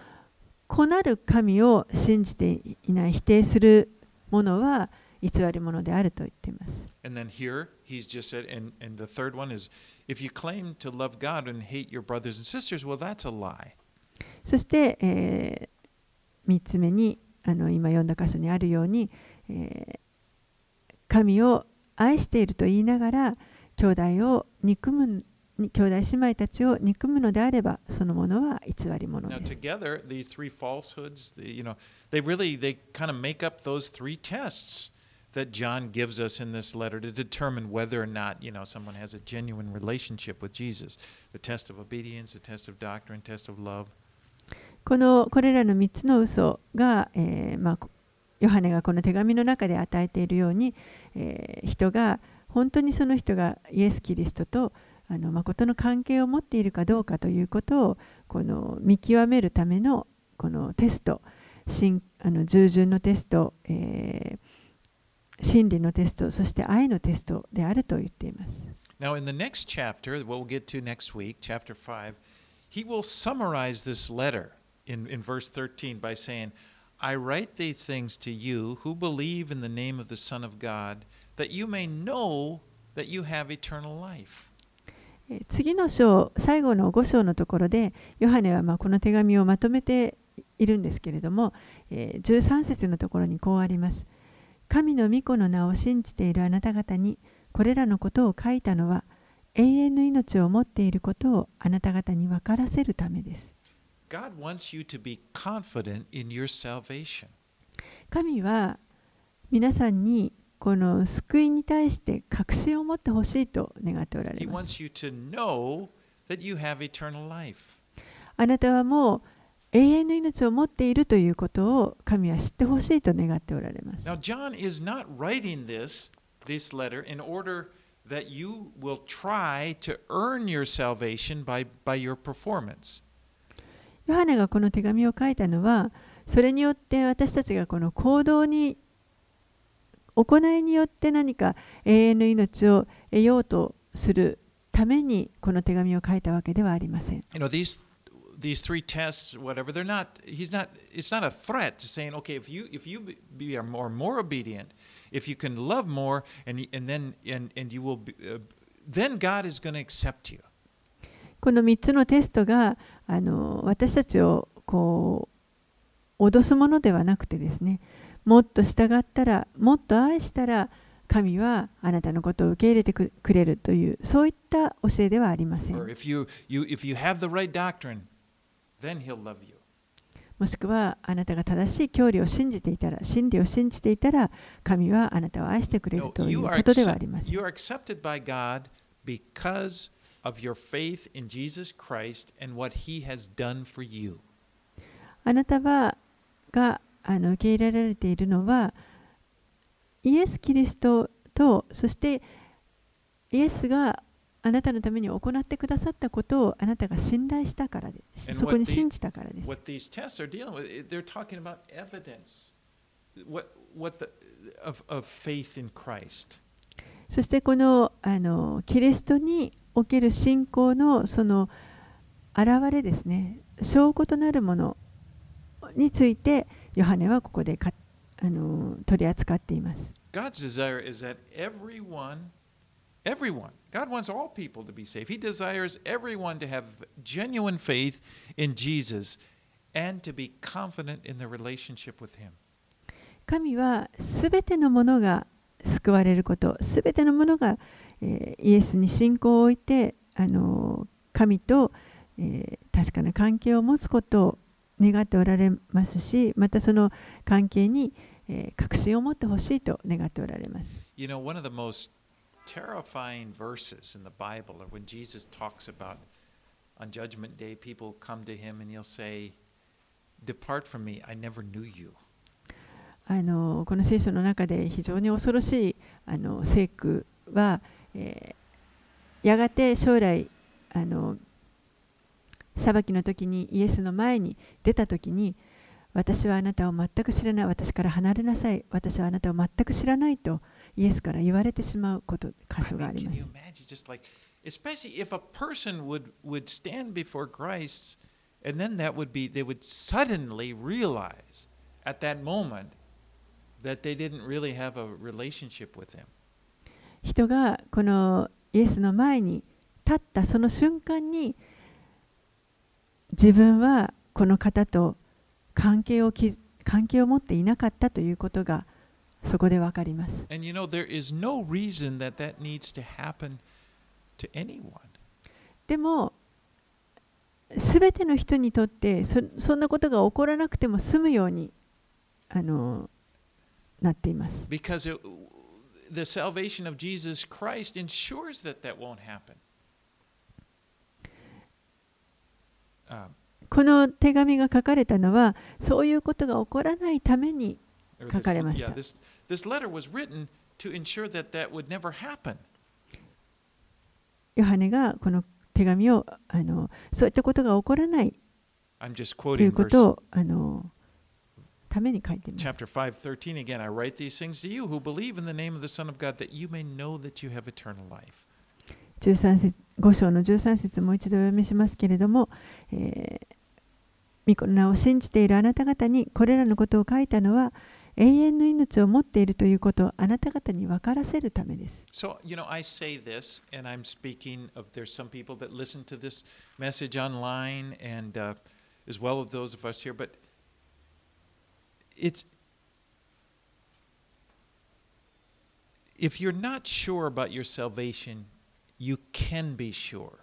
子なる神を信じていない否定する者は偽り者であると言っています。And then here, he's just said, and, and the third one is, if you claim to love God and hate your brothers and sisters, well, that's a lie. そして、え3つ目にあの今読んだ箇所にあるように、えー神を愛していると言いながら兄弟を憎む兄弟姉妹たちを憎むのであればそのものは偽り者 Now です。together, these three falsehoods, the- you know, they really they kind of make up those three tests that John gives us in this letter to determine whether or not, you know, someone has a genuine relationship with Jesus. The test of obedience, the test of doctrine, test of love. このこれらの3つの嘘が、えーまあ、ヨハネがこの手紙の中で与えているように、えー人が本当にその人がイエス・キリストとあの誠の関係を持っているかどうかということをこの見極めるためのこのテスト信あの従順のテスト、えー真理のテストそして愛のテストであると言っています。Now, in the next chapter, what we'll get to next week, chapter 5, he will summarize this letter in, in verse 13 by saying, I write these things to you who believe in the name of the Son of God, that you may know that you have eternal life. えー次の章最後の5章のところでヨハネはまあこの手紙をまとめているんですけれども、えー13節のところにこうあります神の御子の名を信じているあなた方にこれらのことを書いたのは永遠の命を持っていることをあなた方に分からせるためです God wants you to be confident in your salvation. 神は皆さんにこの救いに対して確信を持ってほしいと願っておられ He ます wants you to know that you have eternal life. あなたはもう永遠の命を持っているということを神は知ってほしいと願っておられます。Now, John is not writing this, this letter in order that you will try to earn your salvation by, by your performance. ヨハネがこの手紙を書いたのは、それによって私たちがこの行動に、行いによって何か永遠の命を得ようとするためにこの手紙を書いたわけではありません。You know, these these three tests, whatever, they're not. He's not. It's not a threat to saying, okay, if you if you be are more more obedient, if you can love more, and and then and and you will, be, uh, then God is going to accept you. この三つのテストが、あの私たちをこう脅すものではなくてですね。もっと従ったら、もっと愛したら、神はあなたのことを受け入れてくれるという、そういった教えではありません。if you, you, if you have the right doctrine, もしくはあなたが正しい教理を信じていたら真理を信じていたら神はあなたを愛してくれるということではありません you are accepted by God because of your faith in Jesus Christ and what he has done for you. あなたはがあの受け入れられているのはイエス・キリストとそしてイエスがあなたのために行ってくださったことをあなたが信頼したからです。そこに信じたからです。そしてこの,あのキリストにおける信仰のその現れですね、証拠となるものについて、ヨハネはここでかあの取り扱っています。Everyone, God wants all people to be saved. He desires everyone to have genuine faith in Jesus and to be confident in their relationship with Him. 神はすべてのものが救われることすべてのものが、えーイエスに信仰を置いてあの神と、えー確かな関係を持つことを願っておられますしまたその関係に、えー確信を持ってほしいと願っておられます。You know, one of the most terrifying verses in the Bible are when Jesus talks about on Judgment Day, people come to Him and He'll say, Depart from me, I never knew you. あのこの聖書の中で非常に恐ろしいあの聖句は、えーやがて将来あの裁きの時にイエスの前に出た時に私はあなたを全く知らない私から離れなさい私はあなたを全く知らないとイエスから言われてしまうこと箇所があります especially if a person would, would stand before Christ and then that would be, they would suddenly realize at that moment that they didn't really have a relationship with Him. 人がこのイエスの前に立ったその瞬間に自分はこの方と関係をき関係を持っていなかったということがそこでわかります。でも、すべての人にとってそ,そんなことが起こらなくても済むようにあのなっています。この手紙が書かれたのは、そういうことが起こらないために書かれました。this, this letter was written to ensure that that would never happen. ヨハネがこの手紙をあのそういったことが起こらないということをあのために書いています。chapter 5, 13 again. I write these things to you who believe in the name of the Son of God, that you may know that you have eternal life. 13節5章の13節もう一度お読みしますけれども、えー、御子の名を信じているあなた方にこれらのことを書いたのは永遠の命を持っているということをあなた方に分からせるためです。So, you know, I say this, and I'm speaking of there's some people that listen to this message online, and uh, as well as those of us here, but it's if you're not sure about your salvation, you can be sure.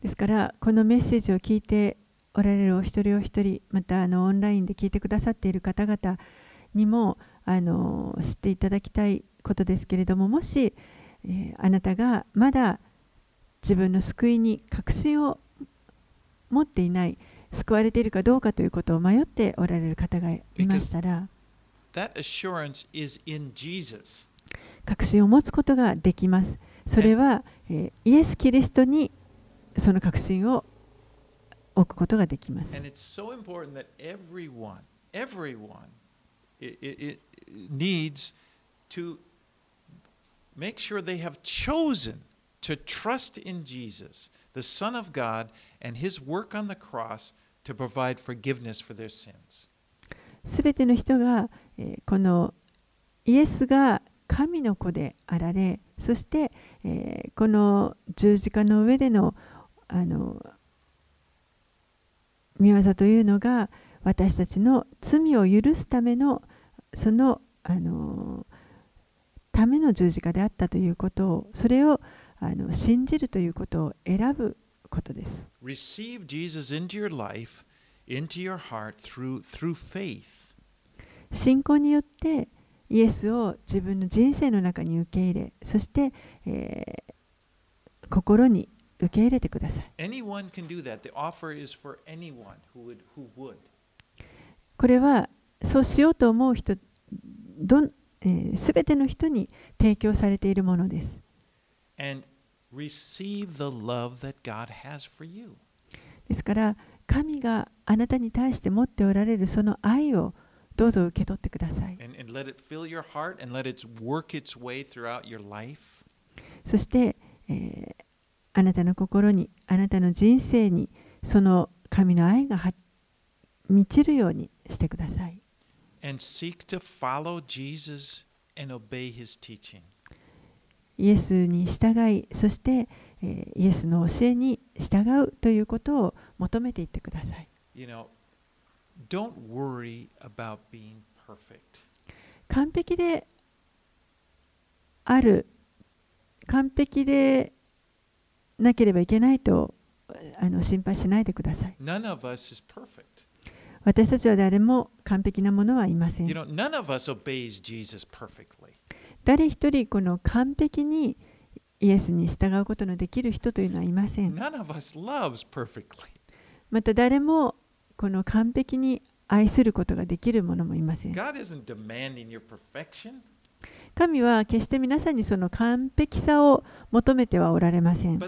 ですからこのメッセージを聞いておられるお一人お一人またあのオンラインで聞いてくださっている方々にもあの知っていただきたいことですけれどももし、えーあなたがまだ自分の救いに確信を持っていない救われているかどうかということを迷っておられる方がいましたら.確信を持つことができます。それは、えーイエス・キリストにその確信を置くことができます。すべての人が、このイエスが神の子であられそして、この十字架の上での,あの見業というのが私たちの罪を許すためのそのあのための十字架であったということをそれをあの信じるということを選ぶことです。Receive Jesus into your life, into your heart through, through faith. 信仰によってイエスを自分の人生の中に受け入れそして、えー心に受け入れてください。これはそうしようと思う人すべ、ての人に提供されているものです。ですから、神があなたに対して持っておられるその愛をどうぞ受け取ってください。And, and そして、えーあなたの心にあなたの人生にその神の愛がは満ちるようにしてください And seek to follow Jesus and obey his teaching. イエスに従いそして、えーイエスの教えに従うということを求めていってください You know, don't worry about being perfect. 完璧である完璧でなければいけないとあの心配しないでください.私たちは誰も完璧なものはいません.誰一人この完璧にイエスに従うことのできる人というのはいません.また誰もこの完璧に愛することができる者もいません神は決して皆さんにその完璧さを求めてはおられません。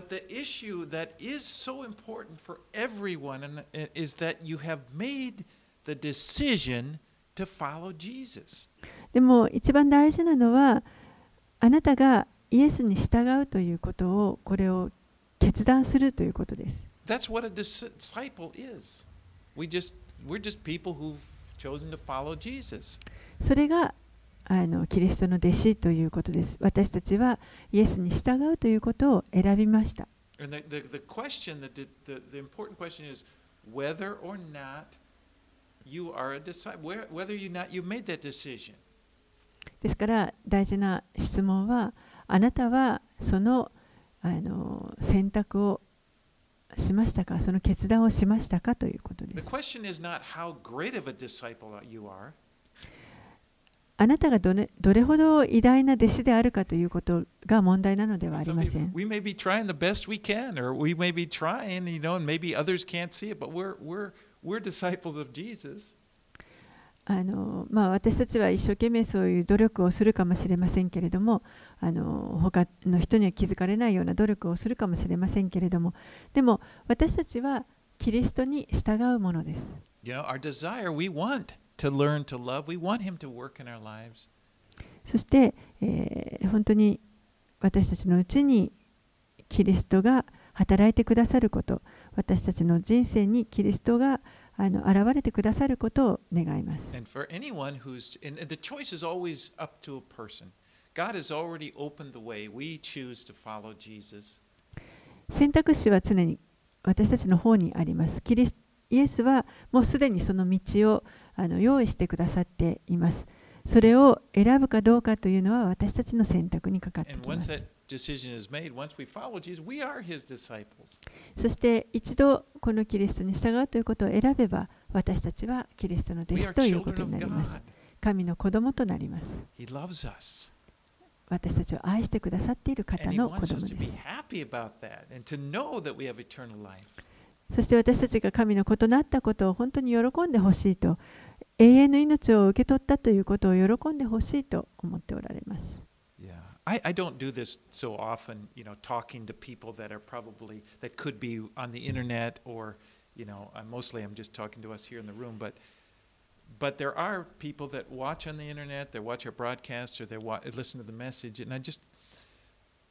でも一番大事なのはあなたがイエスに従うということをこれを決断するということです。それがあのキリストの弟子ということです。私たちはイエスに従うということを選びました。ですから大事な質問はあなたはその,あの選択をしましたかその決断をしましたかということです。あなたがど,、れほど偉大な弟子であるかということが問題なのではありません。私たちは一生懸命そういう努力をするかもしれませんけれども、他の人には気づかれないような努力をするかもしれませんけれども、でも私たちはキリストに従うものです。To learn to love. We want Him to work in our lives. そして、えー本当に私たちのうちにキリストが働いてくださること私たちの人生にキリストがあの現れてくださることを願います。And for anyone who's, and, the choice is always up to a person. God has already opened the way. We choose to follow Jesus. 選択肢は常に私たちの方にあります。キリスイエスはもうすでにその道をあの用意してくださっています。それを選ぶかどうかというのは私たちの選択にかかっています。そして一度このキリストに従うということを選べば私たちはキリストの弟子ということになります。神の子供となります。私たちを愛してくださっている方の子供です。そして私たちが神の子となったことを本当に喜んでほしいと。永遠の命を受け取ったということを喜んでほしいと思っておられます。I, I don't do this so often, you know, talking to people that are probably, that could be on the internet or, you know, I'm mostly I'm just talking to us here in the room, but, but there are people that watch on the internet, they watch our broadcasts or they wa- listen to the message. And I just,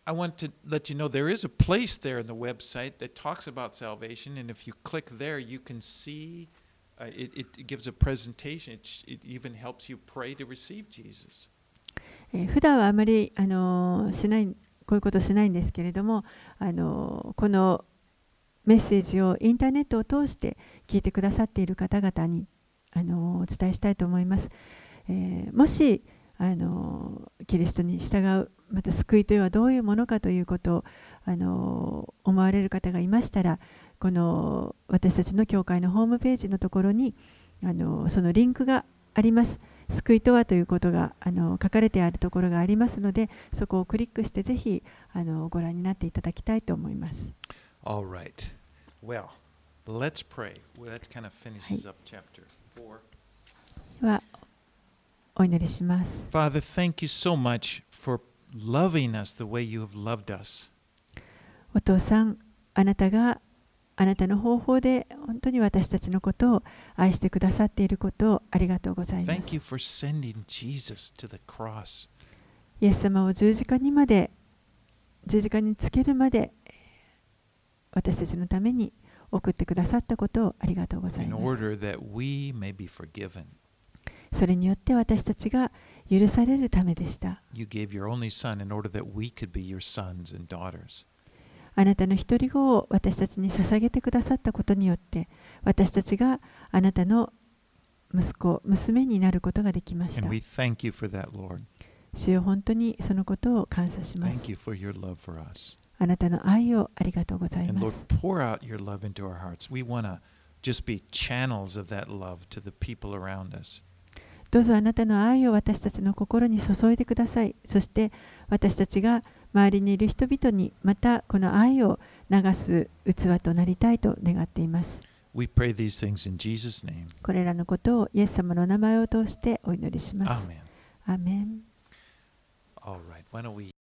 I want to let you know there is a place there in the website that talks about salvation. And if you click there, you can see it, it gives a presentation. It, it even helps you pray to receive Jesus. えー普段はあまり、あのーしないこういうことをしないんですけれども、あのーこのメッセージをインターネットを通して聞いてくださっている方々に、あのーお伝えしたいと思います。えーもし、あのーキリストに従うまた救いというのはどういうものかということを、あのー思われる方がいましたらこの私たちの教会のホームページのところに、あのーそのリンクがあります。救いとはということがあの書かれてあるところがありますので、そこをクリックしてぜひあのご覧になっていただきたいと思います。All right. Well, let's pray. Well, that kind of finishes up chapter 4. では、お祈りします。Father, thank you so much for loving us the way you have loved us. お父さん、あなたがあなたの方法で本当に私たちのことを愛してくださっていることをありがとうございます。イエス様を十字架にまで十字架につけるまで私たちのために送ってくださったことをありがとうございます。それによって私たちが許されるためでした。あなたの一人を私たちに捧げてくださったことによって、私たちがあなたの息子、娘になることができました。That, 主よ本当にそのことを感謝します。あなたの愛をありがとうございます。どうぞあなたの愛を私たちの心に注いでください。そして私たちが周りにいる人々にまたこの愛を流す器となりたいと願っています。We pray these things in Jesus' name. これらのことをイエス様の名前を通してお祈りします。アーメン All right. Why don't we